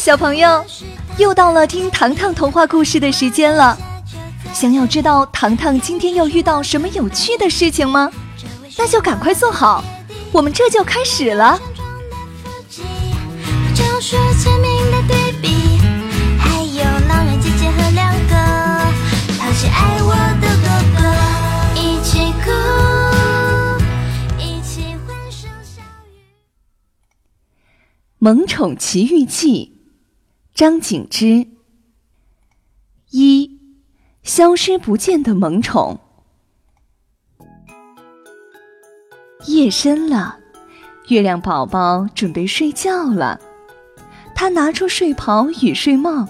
小朋友，又到了听糖糖童话故事的时间了。想要知道糖糖今天又遇到什么有趣的事情吗？那就赶快坐好，我们这就开始了。《萌宠奇遇记》，张景之。一，消失不见的萌宠。夜深了，月亮宝宝准备睡觉了。他拿出睡袍与睡帽，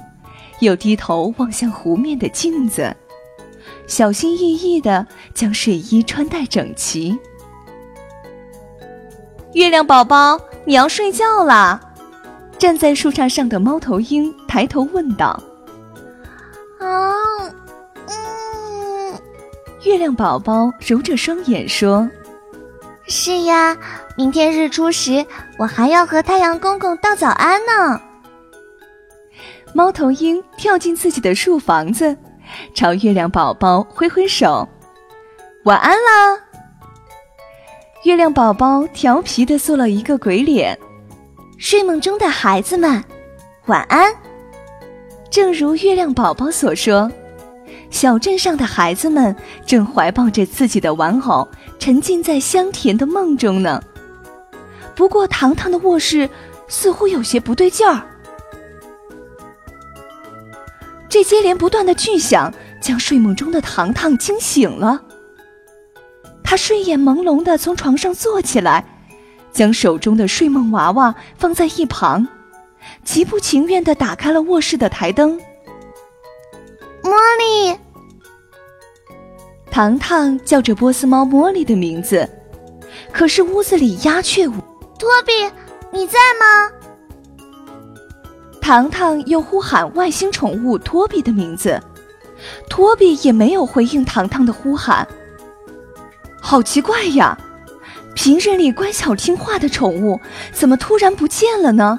又低头望向湖面的镜子，小心翼翼的将睡衣穿戴整齐。月亮宝宝。你要睡觉啦！站在树杈上的猫头鹰抬头问道：“啊，嗯。”月亮宝宝揉着双眼说：“是呀，明天日出时，我还要和太阳公公道早安呢。”猫头鹰跳进自己的树房子，朝月亮宝宝挥挥手：“晚安啦！”月亮宝宝调皮的做了一个鬼脸，睡梦中的孩子们，晚安。正如月亮宝宝所说，小镇上的孩子们正怀抱着自己的玩偶，沉浸在香甜的梦中呢。不过，糖糖的卧室似乎有些不对劲儿，这接连不断的巨响将睡梦中的糖糖惊醒了。他睡眼朦胧地从床上坐起来，将手中的睡梦娃娃放在一旁，极不情愿地打开了卧室的台灯。茉莉，糖糖叫着波斯猫茉莉的名字，可是屋子里鸦雀无。托比，你在吗？糖糖又呼喊外星宠物托比的名字，托比也没有回应糖糖的呼喊。好奇怪呀！平日里乖巧听话的宠物，怎么突然不见了呢？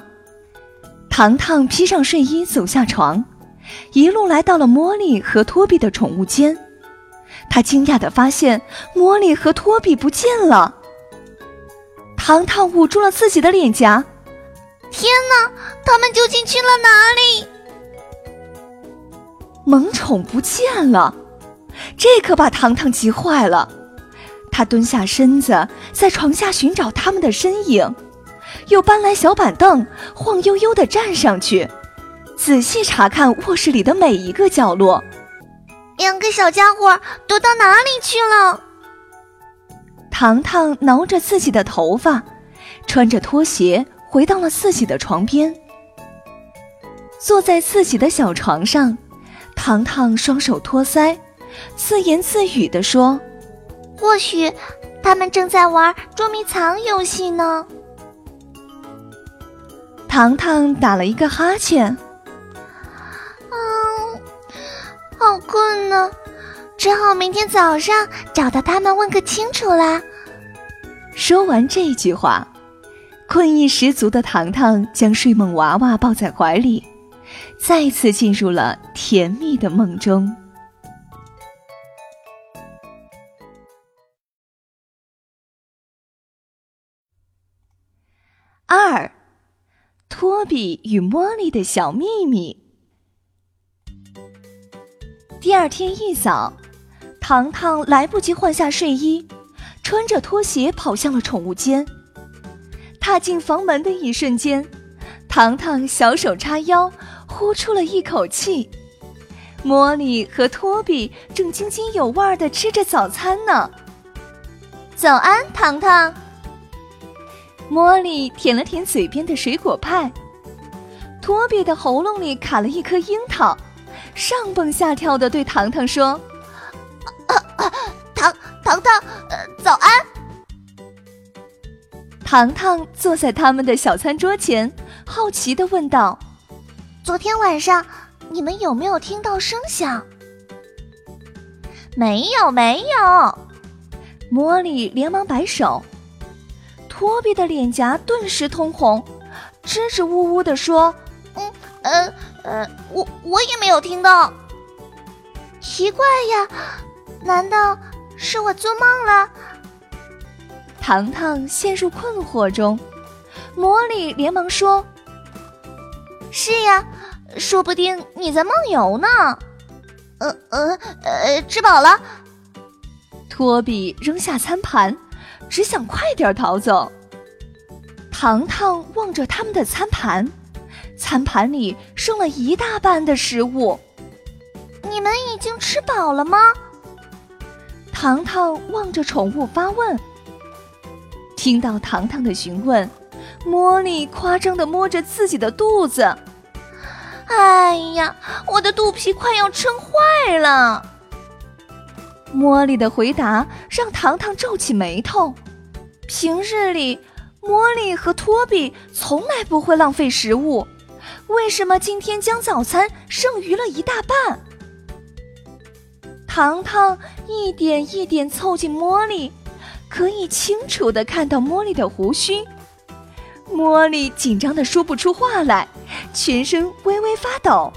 糖糖披上睡衣走下床，一路来到了茉莉和托比的宠物间。他惊讶地发现茉莉和托比不见了。糖糖捂住了自己的脸颊，天哪，他们究竟去了哪里？萌宠不见了，这可把糖糖急坏了。他蹲下身子，在床下寻找他们的身影，又搬来小板凳，晃悠悠地站上去，仔细查看卧室里的每一个角落。两个小家伙躲到哪里去了？糖糖挠着自己的头发，穿着拖鞋回到了自己的床边，坐在自己的小床上，糖糖双手托腮，自言自语地说。或许，他们正在玩捉迷藏游戏呢。糖糖打了一个哈欠，嗯，好困呢，只好明天早上找到他们问个清楚啦。说完这句话，困意十足的糖糖将睡梦娃娃抱在怀里，再次进入了甜蜜的梦中。二，托比与茉莉的小秘密。第二天一早，糖糖来不及换下睡衣，穿着拖鞋跑向了宠物间。踏进房门的一瞬间，糖糖小手叉腰，呼出了一口气。茉莉和托比正津津有味的吃着早餐呢。早安，糖糖。茉莉舔了舔嘴边的水果派，托比的喉咙里卡了一颗樱桃，上蹦下跳的对糖糖说：“糖糖糖，呃早安。”糖糖坐在他们的小餐桌前，好奇的问道：“昨天晚上你们有没有听到声响？”“没有，没有。”茉莉连忙摆手。托比的脸颊顿时通红，支支吾吾地说：“嗯，呃呃，我我也没有听到。奇怪呀，难道是我做梦了？糖糖陷入困惑中，魔力连忙说：“是呀，说不定你在梦游呢。”呃呃呃，吃饱了。托比扔下餐盘，只想快点逃走。糖糖望着他们的餐盘，餐盘里剩了一大半的食物。你们已经吃饱了吗？糖糖望着宠物发问。听到糖糖的询问，茉莉夸张的摸着自己的肚子。哎呀，我的肚皮快要撑坏了！茉莉的回答让糖糖皱起眉头。平日里，茉莉和托比从来不会浪费食物，为什么今天将早餐剩余了一大半？糖糖一点一点凑近茉莉，可以清楚的看到茉莉的胡须。茉莉紧张的说不出话来。全身微微发抖，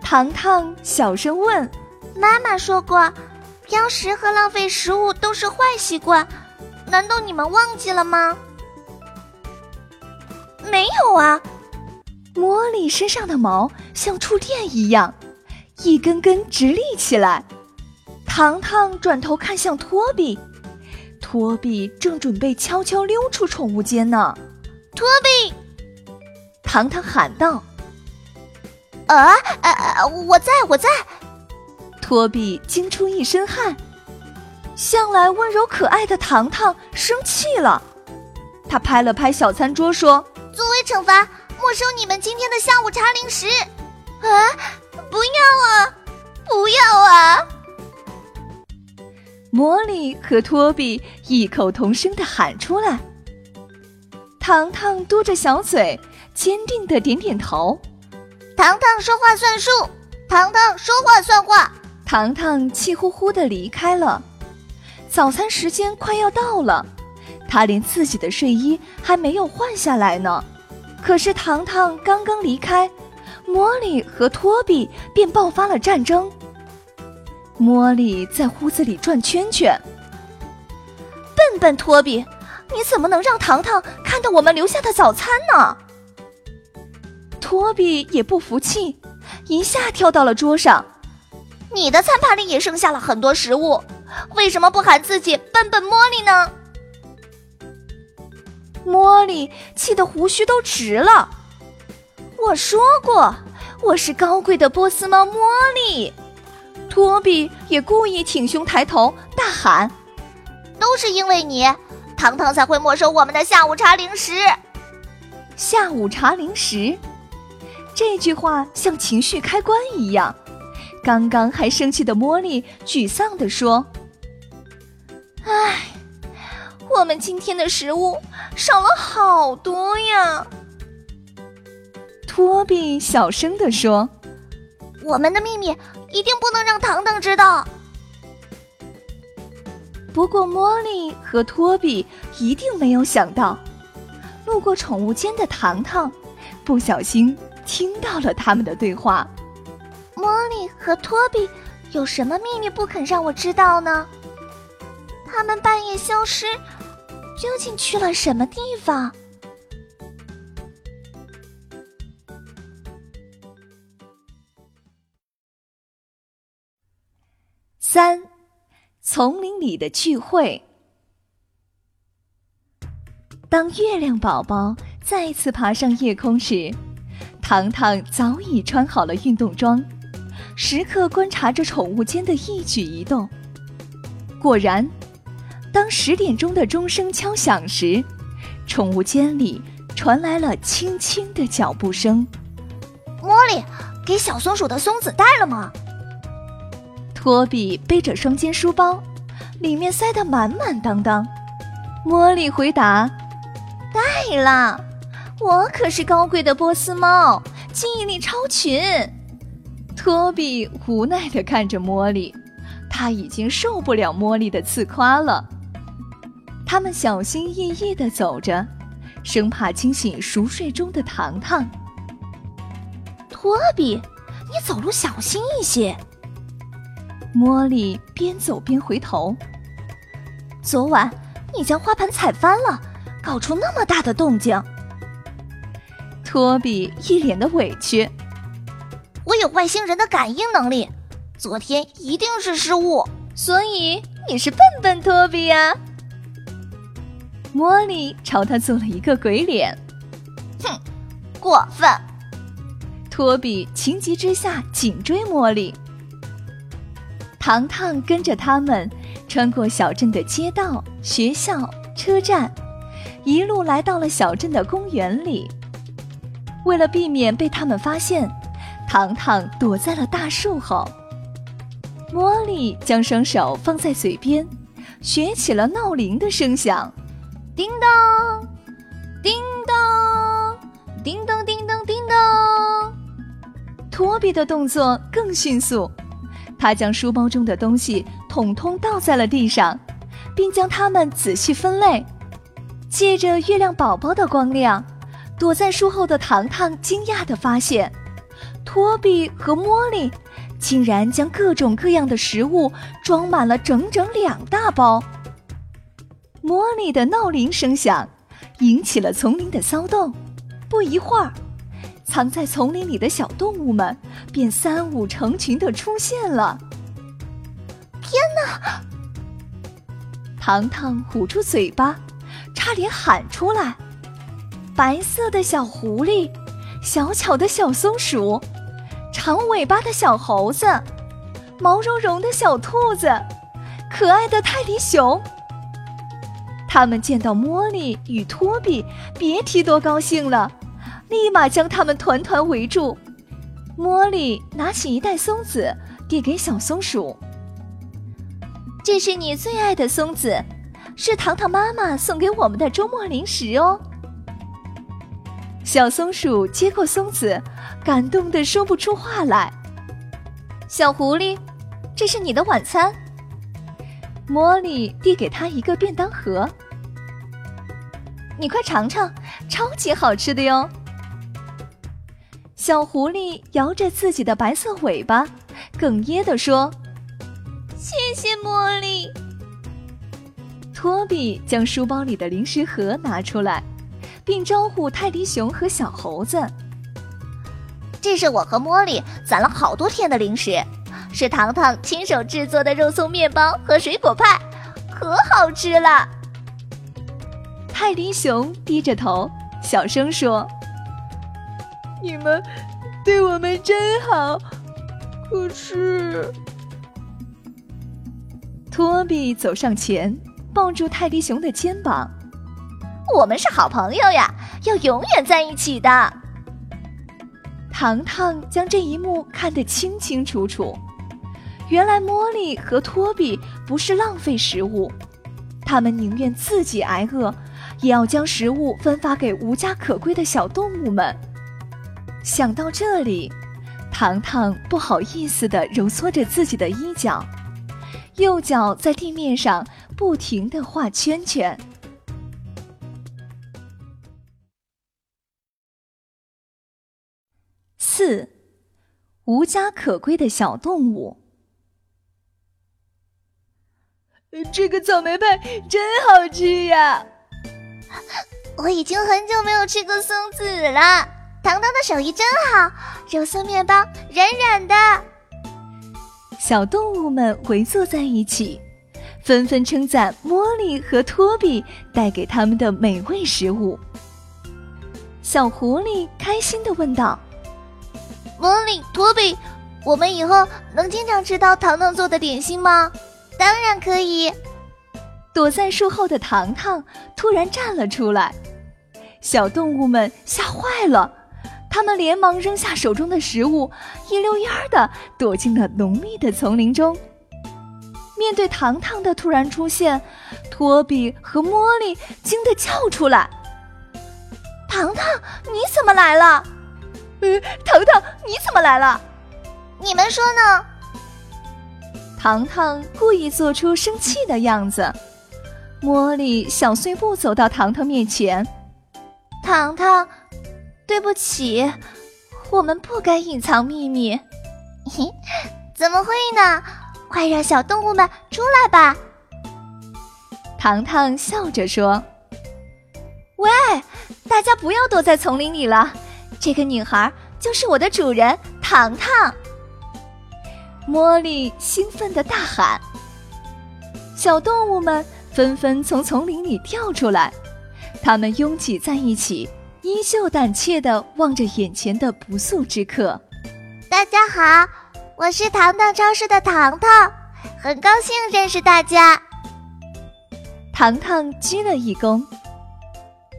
糖糖小声问：“妈妈说过，挑食和浪费食物都是坏习惯，难道你们忘记了吗？”“没有啊。”茉莉身上的毛像触电一样，一根根直立起来。糖糖转头看向托比，托比正准备悄悄溜出宠物间呢。托比。糖糖喊道：“啊，呃，我在我在。”托比惊出一身汗。向来温柔可爱的糖糖生气了，他拍了拍小餐桌说：“作为惩罚，没收你们今天的下午茶零食。”啊！不要啊！不要啊！魔力和托比异口同声的喊出来。糖糖嘟着小嘴。坚定的点点头，糖糖说话算数，糖糖说话算话。糖糖气呼呼的离开了。早餐时间快要到了，他连自己的睡衣还没有换下来呢。可是糖糖刚刚离开，茉莉和托比便爆发了战争。茉莉在屋子里转圈圈。笨笨托比，你怎么能让糖糖看到我们留下的早餐呢？托比也不服气，一下跳到了桌上。你的餐盘里也剩下了很多食物，为什么不喊自己笨笨茉莉呢？茉莉气得胡须都直了。我说过，我是高贵的波斯猫茉莉。托比也故意挺胸抬头，大喊：“都是因为你，糖糖才会没收我们的下午茶零食。下午茶零食。”这句话像情绪开关一样，刚刚还生气的茉莉沮丧地说：“唉，我们今天的食物少了好多呀。”托比小声地说：“我们的秘密一定不能让糖糖知道。”不过，茉莉和托比一定没有想到，路过宠物间的糖糖不小心。听到了他们的对话，茉莉和托比有什么秘密不肯让我知道呢？他们半夜消失，究竟去了什么地方？三，丛林里的聚会。当月亮宝宝再次爬上夜空时。糖糖早已穿好了运动装，时刻观察着宠物间的一举一动。果然，当十点钟的钟声敲响时，宠物间里传来了轻轻的脚步声。茉莉，给小松鼠的松子带了吗？托比背着双肩书包，里面塞得满满当当。茉莉回答：“带了。”我可是高贵的波斯猫，记忆力超群。托比无奈地看着茉莉，他已经受不了茉莉的自夸了。他们小心翼翼地走着，生怕惊醒熟睡中的糖糖。托托比，你走路小心一些。茉莉边走边回头。昨晚你将花盆踩翻了，搞出那么大的动静。托比一脸的委屈。我有外星人的感应能力，昨天一定是失误，所以你是笨笨托比呀。茉莉朝他做了一个鬼脸。哼，过分！托比情急之下紧追茉莉。糖糖跟着他们，穿过小镇的街道、学校、车站，一路来到了小镇的公园里。为了避免被他们发现，糖糖躲在了大树后。茉莉将双手放在嘴边，学起了闹铃的声响：叮当，叮当，叮当，叮当，叮当。托比的动作更迅速。他将书包中的东西统统倒在了地上，并将它们仔细分类。借着月亮宝宝的光亮，躲在树后的糖糖惊讶地发现，托比和茉莉竟然将各种各样的食物装满了整整两大包。茉莉的闹铃声响，引起了丛林的骚动。不一会儿。藏在丛林里的小动物们便三五成群的出现了。天哪！糖糖捂住嘴巴，差点喊出来。白色的小狐狸，小巧的小松鼠，长尾巴的小猴子，毛茸茸的小兔子，可爱的泰迪熊。他们见到茉莉与托比，别提多高兴了。立马将他们团团围住。茉莉拿起一袋松子，递给小松鼠：“这是你最爱的松子，是糖糖妈妈送给我们的周末零食哦。”小松鼠接过松子，感动的说不出话来。小狐狸，这是你的晚餐。茉莉递给他一个便当盒：“你快尝尝，超级好吃的哟。”小狐狸摇着自己的白色尾巴，哽咽地说：“谢谢茉莉。”托比将书包里的零食盒拿出来，并招呼泰迪熊和小猴子：“这是我和茉莉攒了好多天的零食，是糖糖亲手制作的肉松面包和水果派，可好吃了。”泰迪熊低着头，小声说。你们对我们真好，可是，托比走上前，抱住泰迪熊的肩膀。我们是好朋友呀，要永远在一起的。糖糖将这一幕看得清清楚楚。原来茉莉和托比不是浪费食物，他们宁愿自己挨饿，也要将食物分发给无家可归的小动物们。想到这里，糖糖不好意思地揉搓着自己的衣角，右脚在地面上不停地画圈圈。四，无家可归的小动物。这个草莓派真好吃呀！我已经很久没有吃过松子了。糖糖的手艺真好，肉松面包软软的。小动物们围坐在一起，纷纷称赞茉莉和托比带给他们的美味食物。小狐狸开心的问道：“茉莉、托比，我们以后能经常吃到糖糖做的点心吗？”“当然可以。”躲在树后的糖糖突然站了出来，小动物们吓坏了。他们连忙扔下手中的食物，一溜烟儿的躲进了浓密的丛林中。面对糖糖的突然出现，托比和茉莉惊得叫出来：“糖糖，你怎么来了？”“呃，糖糖，你怎么来了？”“你们说呢？”糖糖故意做出生气的样子。茉莉小碎步走到糖糖面前：“糖糖。”对不起，我们不该隐藏秘密。嘿，怎么会呢？快让小动物们出来吧！糖糖笑着说：“喂，大家不要躲在丛林里了，这个女孩就是我的主人糖糖。”茉莉兴奋的大喊。小动物们纷纷从丛林里跳出来，它们拥挤在一起，依旧胆怯地望着眼前的不速之客。大家好，我是糖糖超市的糖糖，很高兴认识大家。糖糖鞠了一躬，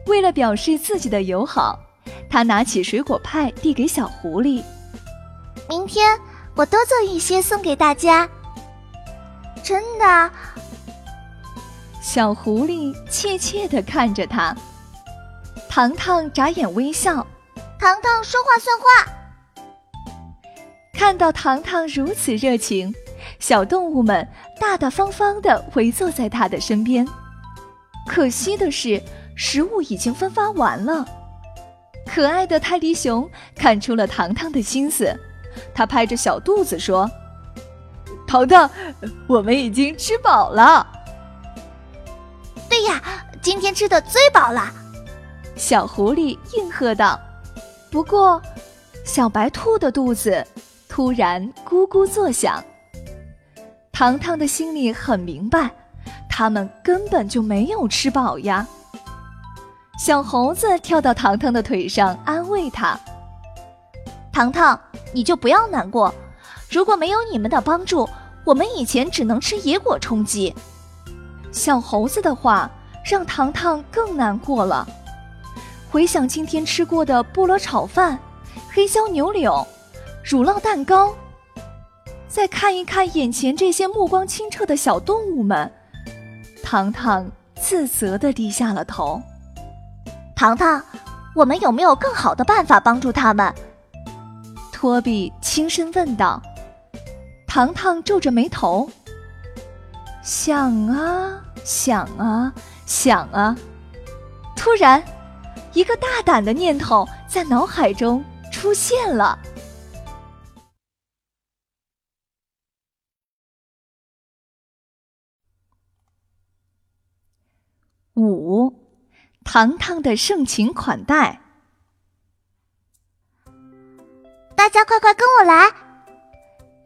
为了表示自己的友好，他拿起水果派递给小狐狸。明天我多做一些送给大家。真的。小狐狸怯怯地看着他，糖糖眨眼微笑。糖糖说话算话。看到糖糖如此热情，小动物们大大方方地围坐在他的身边。可惜的是，食物已经分发完了。可爱的泰迪熊看出了糖糖的心思，他拍着小肚子说：“糖糖，我们已经吃饱了。”对呀，今天吃的最饱了。小狐狸应和道。不过，小白兔的肚子突然咕咕作响。糖糖的心里很明白，他们根本就没有吃饱呀。小猴子跳到糖糖的腿上，安慰他：“糖糖，你就不要难过。如果没有你们的帮助，我们以前只能吃野果充饥。”小猴子的话让糖糖更难过了。回想今天吃过的菠萝炒饭、黑椒牛柳、乳酪蛋糕，再看一看眼前这些目光清澈的小动物们，糖糖自责地低下了头。糖糖，我们有没有更好的办法帮助他们？托比轻声问道。糖糖皱着眉头。想啊想啊想啊，突然，一个大胆的念头在脑海中出现了。糖糖的盛情款待，大家快快跟我来！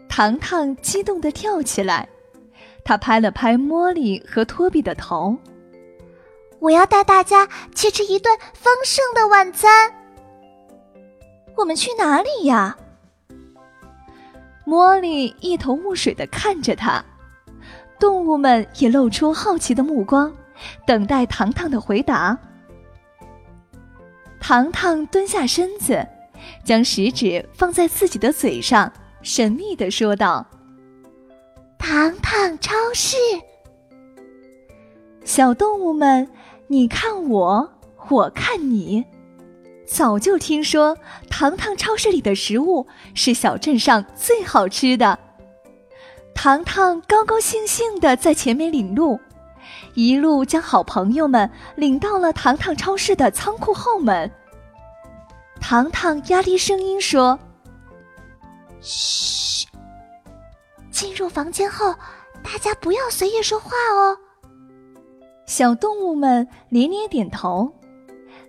糖糖激动的跳起来。他拍了拍茉莉和托比的头，我要带大家去吃一顿丰盛的晚餐。我们去哪里呀？茉莉一头雾水的看着他，动物们也露出好奇的目光，等待糖糖的回答。糖糖蹲下身子，将食指放在自己的嘴上，神秘的说道。糖糖超市，小动物们，你看我，我看你，早就听说糖糖超市里的食物是小镇上最好吃的。糖糖高高兴兴的在前面领路，一路将好朋友们领到了糖糖超市的仓库后门。糖糖压低声音说：“嘘。”进入房间后，大家不要随意说话哦。小动物们连连点头。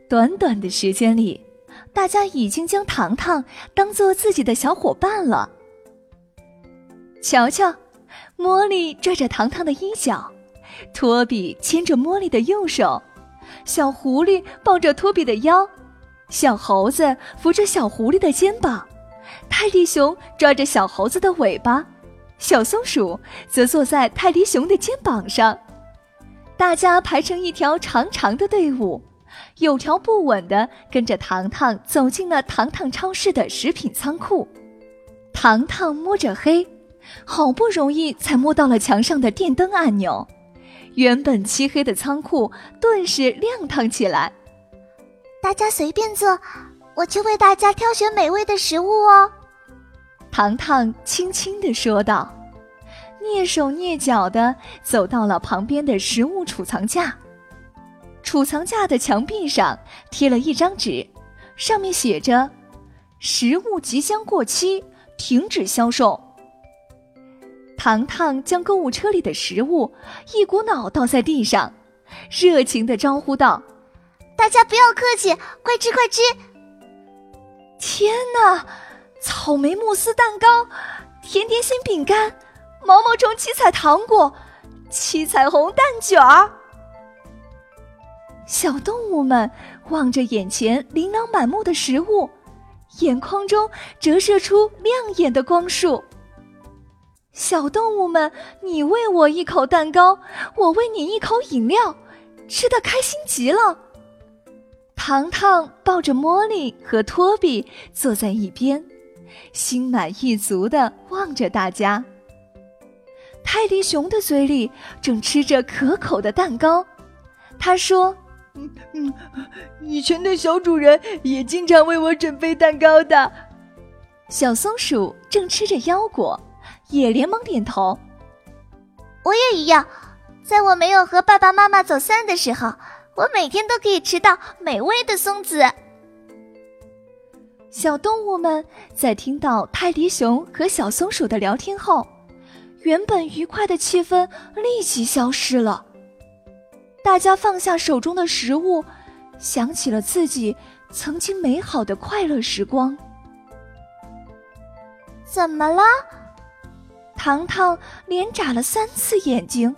短短的时间里，大家已经将糖糖当做自己的小伙伴了。瞧瞧，茉莉拽着糖糖的衣角，托比牵着茉莉的右手，小狐狸抱着托比的腰，小猴子扶着小狐狸的肩膀，泰迪熊抓着小猴子的尾巴。小松鼠则坐在泰迪熊的肩膀上，大家排成一条长长的队伍，有条不紊地跟着糖糖走进了糖糖超市的食品仓库。糖糖摸着黑，好不容易才摸到了墙上的电灯按钮，原本漆黑的仓库顿时亮堂起来。大家随便坐，我去为大家挑选美味的食物哦。糖糖轻轻地说道，蹑手蹑脚地走到了旁边的食物储藏架。储藏架的墙壁上贴了一张纸，上面写着：“食物即将过期，停止销售。糖糖将购物车里的食物一股脑倒在地上，热情的招呼道：“大家不要客气，快吃快吃！”天哪！草莓慕斯蛋糕、甜甜心饼干、毛毛虫七彩糖果、七彩虹蛋卷儿。小动物们望着眼前琳琅满目的食物，眼眶中折射出亮眼的光束。小动物们，你喂我一口蛋糕，我喂你一口饮料，吃的开心极了。糖糖抱着茉莉和托比坐在一边，心满意足的望着大家。泰迪熊的嘴里正吃着可口的蛋糕，他说：“嗯嗯，以前的小主人也经常为我准备蛋糕的。”小松鼠正吃着腰果。也连忙点头。我也一样，在我没有和爸爸妈妈走散的时候，我每天都可以吃到美味的松子。小动物们在听到泰迪熊和小松鼠的聊天后，原本愉快的气氛立即消失了。大家放下手中的食物，想起了自己曾经美好的快乐时光。怎么了？糖糖连眨了三次眼睛。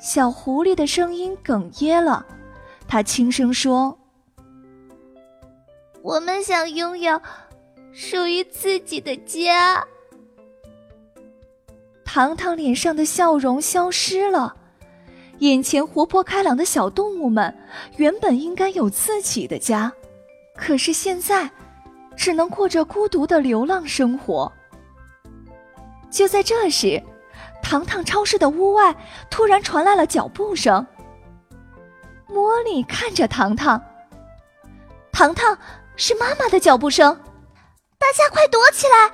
小狐狸的声音哽咽了，他轻声说：“我们想拥有属于自己的家。”糖糖脸上的笑容消失了，眼前活泼开朗的小动物们原本应该有自己的家，可是现在只能过着孤独的流浪生活。就在这时，糖糖超市的屋外突然传来了脚步声。茉莉看着糖糖，糖糖是妈妈的脚步声，大家快躲起来！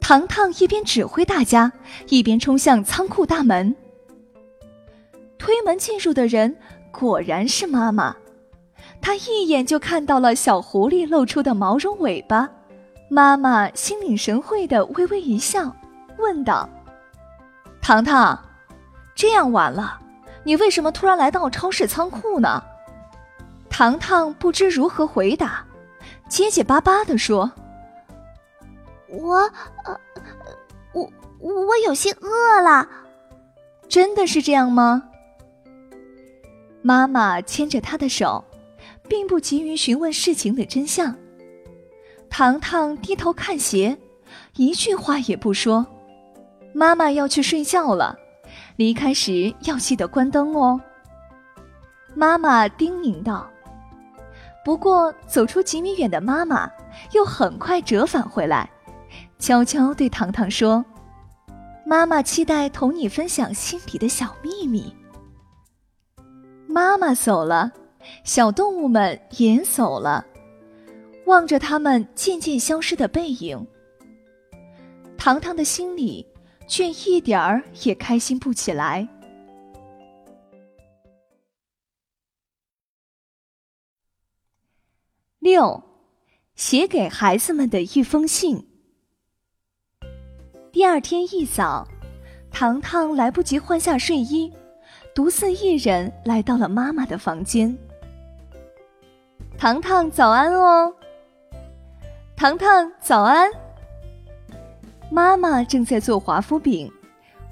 糖糖一边指挥大家，一边冲向仓库大门。推门进入的人果然是妈妈，她一眼就看到了小狐狸露出的毛绒尾巴，妈妈心领神会的微微一笑。问道：“糖糖，这样晚了，你为什么突然来到超市仓库呢？”糖糖不知如何回答，结结巴巴的说：“我……我我有些饿了。”真的是这样吗？妈妈牵着他的手，并不急于询问事情的真相。糖糖低头看鞋，一句话也不说。妈妈要去睡觉了，离开时要记得关灯哦。妈妈叮咛道。不过走出几米远的妈妈又很快折返回来，悄悄对糖糖说：“妈妈期待同你分享心底的小秘密。”妈妈走了，小动物们也走了，望着他们渐渐消失的背影，糖糖的心里。却一点儿也开心不起来。六，写给孩子们的一封信。第二天一早，糖糖来不及换下睡衣，独自一人来到了妈妈的房间。糖糖早安哦，糖糖早安。妈妈正在做华夫饼，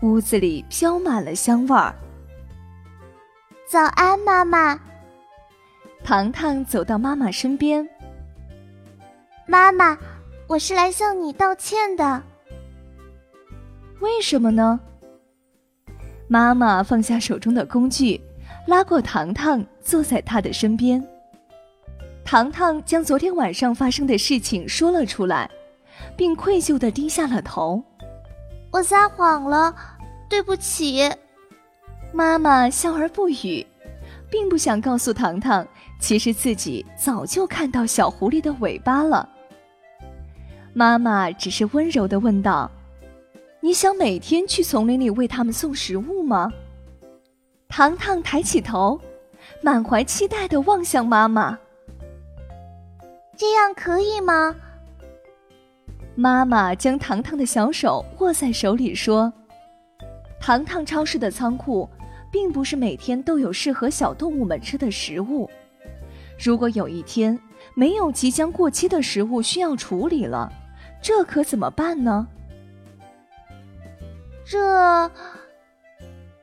屋子里飘满了香味儿。早安，妈妈。糖糖走到妈妈身边。妈妈，我是来向你道歉的。为什么呢？妈妈放下手中的工具，拉过糖糖，坐在她的身边。糖糖将昨天晚上发生的事情说了出来。并愧疚地低下了头。我撒谎了，对不起。妈妈笑而不语，并不想告诉糖糖，其实自己早就看到小狐狸的尾巴了。妈妈只是温柔地问道：“你想每天去丛林里为他们送食物吗？”糖糖抬起头，满怀期待地望向妈妈。这样可以吗？妈妈将糖糖的小手握在手里说：“糖糖超市的仓库，并不是每天都有适合小动物们吃的食物。如果有一天没有即将过期的食物需要处理了，这可怎么办呢？”这，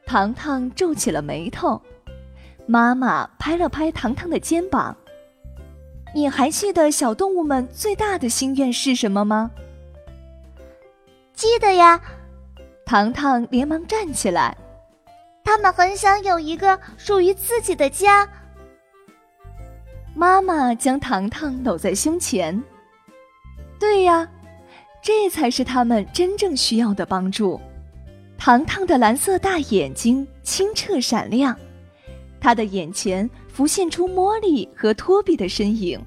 糖糖皱起了眉头。妈妈拍了拍糖糖的肩膀：“你还记得小动物们最大的心愿是什么吗？”记得呀，糖糖连忙站起来。他们很想有一个属于自己的家。妈妈将糖糖搂在胸前。对呀，这才是他们真正需要的帮助。糖糖的蓝色大眼睛清澈闪亮，他的眼前浮现出茉莉和托比的身影。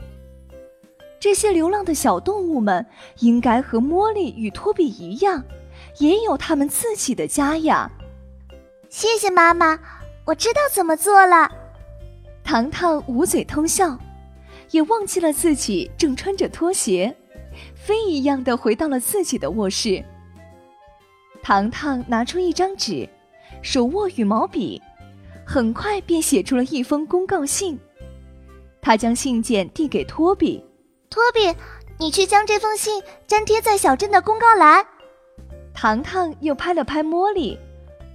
这些流浪的小动物们应该和茉莉与托比一样，也有他们自己的家呀。谢谢妈妈，我知道怎么做了。糖糖捂嘴偷笑，也忘记了自己正穿着拖鞋，飞一样的回到了自己的卧室。糖糖拿出一张纸，手握羽毛笔，很快便写出了一封公告信。他将信件递给托比。托比，你去将这封信粘贴在小镇的公告栏。糖糖又拍了拍茉莉，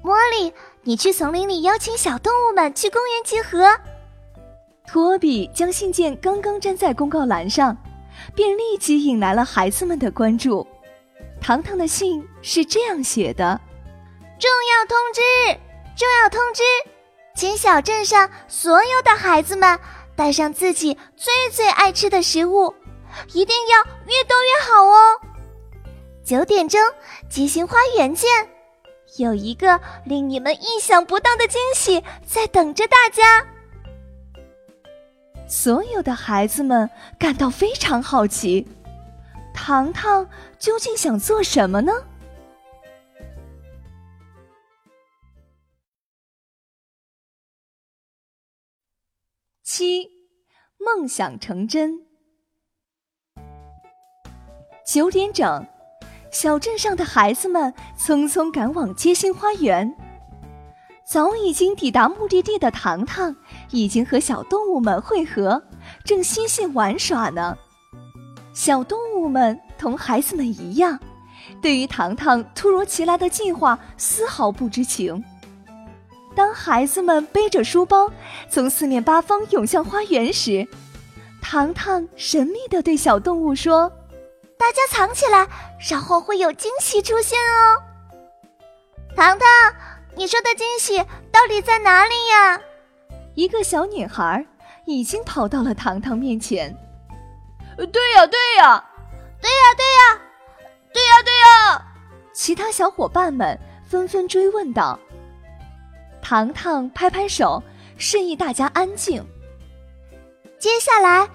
茉莉，你去丛林里邀请小动物们去公园集合。托比将信件刚刚粘在公告栏上，便立即引来了孩子们的关注。糖糖的信是这样写的：“重要通知，重要通知，请小镇上所有的孩子们带上自己最最爱吃的食物。”一定要越多越好哦！九点钟，吉星花园见！有一个令你们意想不到的惊喜在等着大家。所有的孩子们感到非常好奇，糖糖究竟想做什么呢？七，梦想成真。九点整，小镇上的孩子们匆匆赶往街心花园。早已经抵达目的地的糖糖，已经和小动物们汇合，正嬉戏玩耍呢。小动物们同孩子们一样，对于糖糖突如其来的计划丝毫不知情。当孩子们背着书包从四面八方涌向花园时，糖糖神秘地对小动物说。大家藏起来，然后会有惊喜出现哦。糖糖，你说的惊喜到底在哪里呀？一个小女孩已经跑到了糖糖面前。对呀，对呀，对呀，对呀，对呀，对呀！其他小伙伴们纷纷追问道。糖糖拍拍手，示意大家安静。接下来。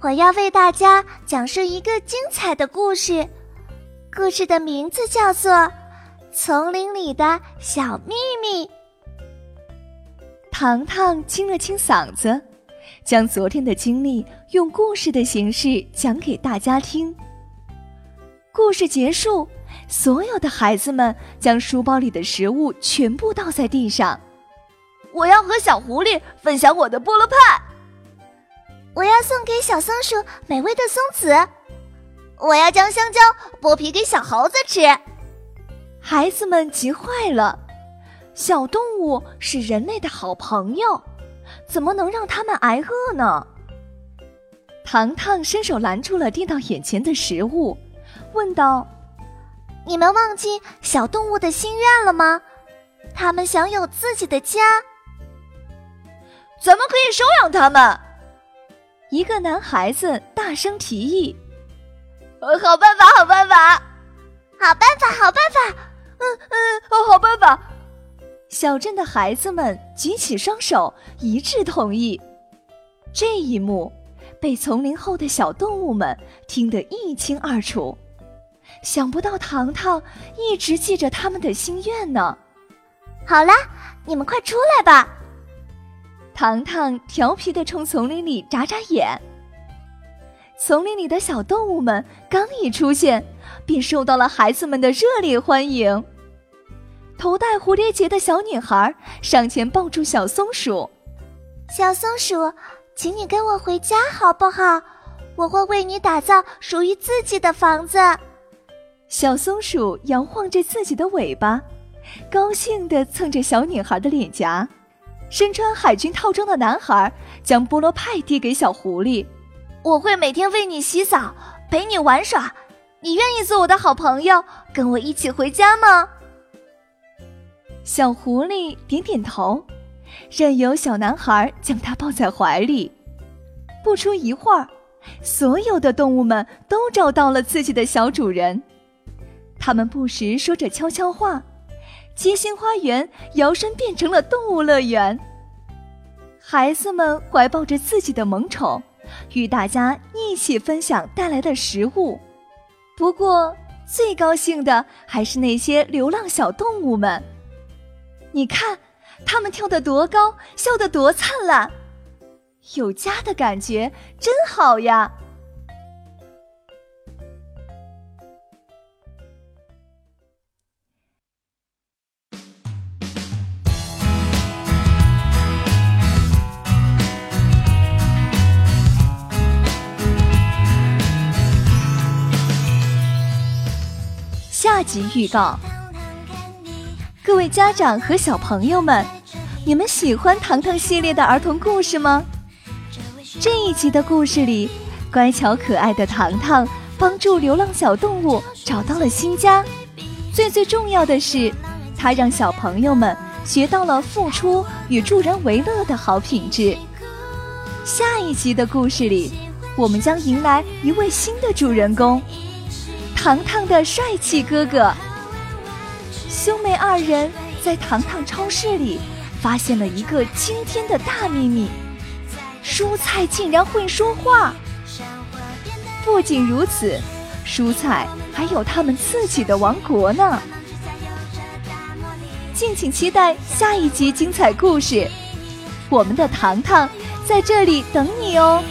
我要为大家讲述一个精彩的故事，故事的名字叫做《丛林里的小秘密》。糖糖清了清嗓子，将昨天的经历用故事的形式讲给大家听。故事结束，所有的孩子们将书包里的食物全部倒在地上。我要和小狐狸分享我的菠萝派。我要送给小松鼠美味的松子，我要将香蕉剥皮给小猴子吃。孩子们急坏了，小动物是人类的好朋友，怎么能让他们挨饿呢？糖糖伸手拦住了递到眼前的食物，问道：“你们忘记小动物的心愿了吗？他们想有自己的家，咱们可以收养他们。”一个男孩子大声提议：“呃，好办法，好办法，好办法，好办法，嗯嗯，哦好办法。”小镇的孩子们举起双手，一致同意。这一幕被丛林后的小动物们听得一清二楚。想不到糖糖一直记着他们的心愿呢。好了，你们快出来吧。糖糖调皮的冲丛林里眨眨眼，丛林里的小动物们刚一出现，便受到了孩子们的热烈欢迎。头戴蝴蝶结的小女孩上前抱住小松鼠：“小松鼠，请你跟我回家好不好？我会为你打造属于自己的房子。”小松鼠摇晃着自己的尾巴，高兴地蹭着小女孩的脸颊。身穿海军套装的男孩将菠萝派递给小狐狸：“我会每天为你洗澡，陪你玩耍。你愿意做我的好朋友，跟我一起回家吗？”小狐狸点点头，任由小男孩将它抱在怀里。不出一会儿，所有的动物们都找到了自己的小主人。他们不时说着悄悄话。街心花园摇身变成了动物乐园。孩子们怀抱着自己的萌宠，与大家一起分享带来的食物。不过，最高兴的还是那些流浪小动物们。你看，它们跳得多高，笑得多灿烂，有家的感觉真好呀！下集预告：各位家长和小朋友们，你们喜欢糖糖系列的儿童故事吗？这一集的故事里，乖巧可爱的糖糖帮助流浪小动物找到了新家。最最重要的是，他让小朋友们学到了付出与助人为乐的好品质。下一集的故事里，我们将迎来一位新的主人公。糖糖的帅气哥哥，兄妹二人在糖糖超市里发现了一个惊天的大秘密：蔬菜竟然会说话！不仅如此，蔬菜还有他们自己的王国呢！敬请期待下一集精彩故事，我们的糖糖在这里等你哦！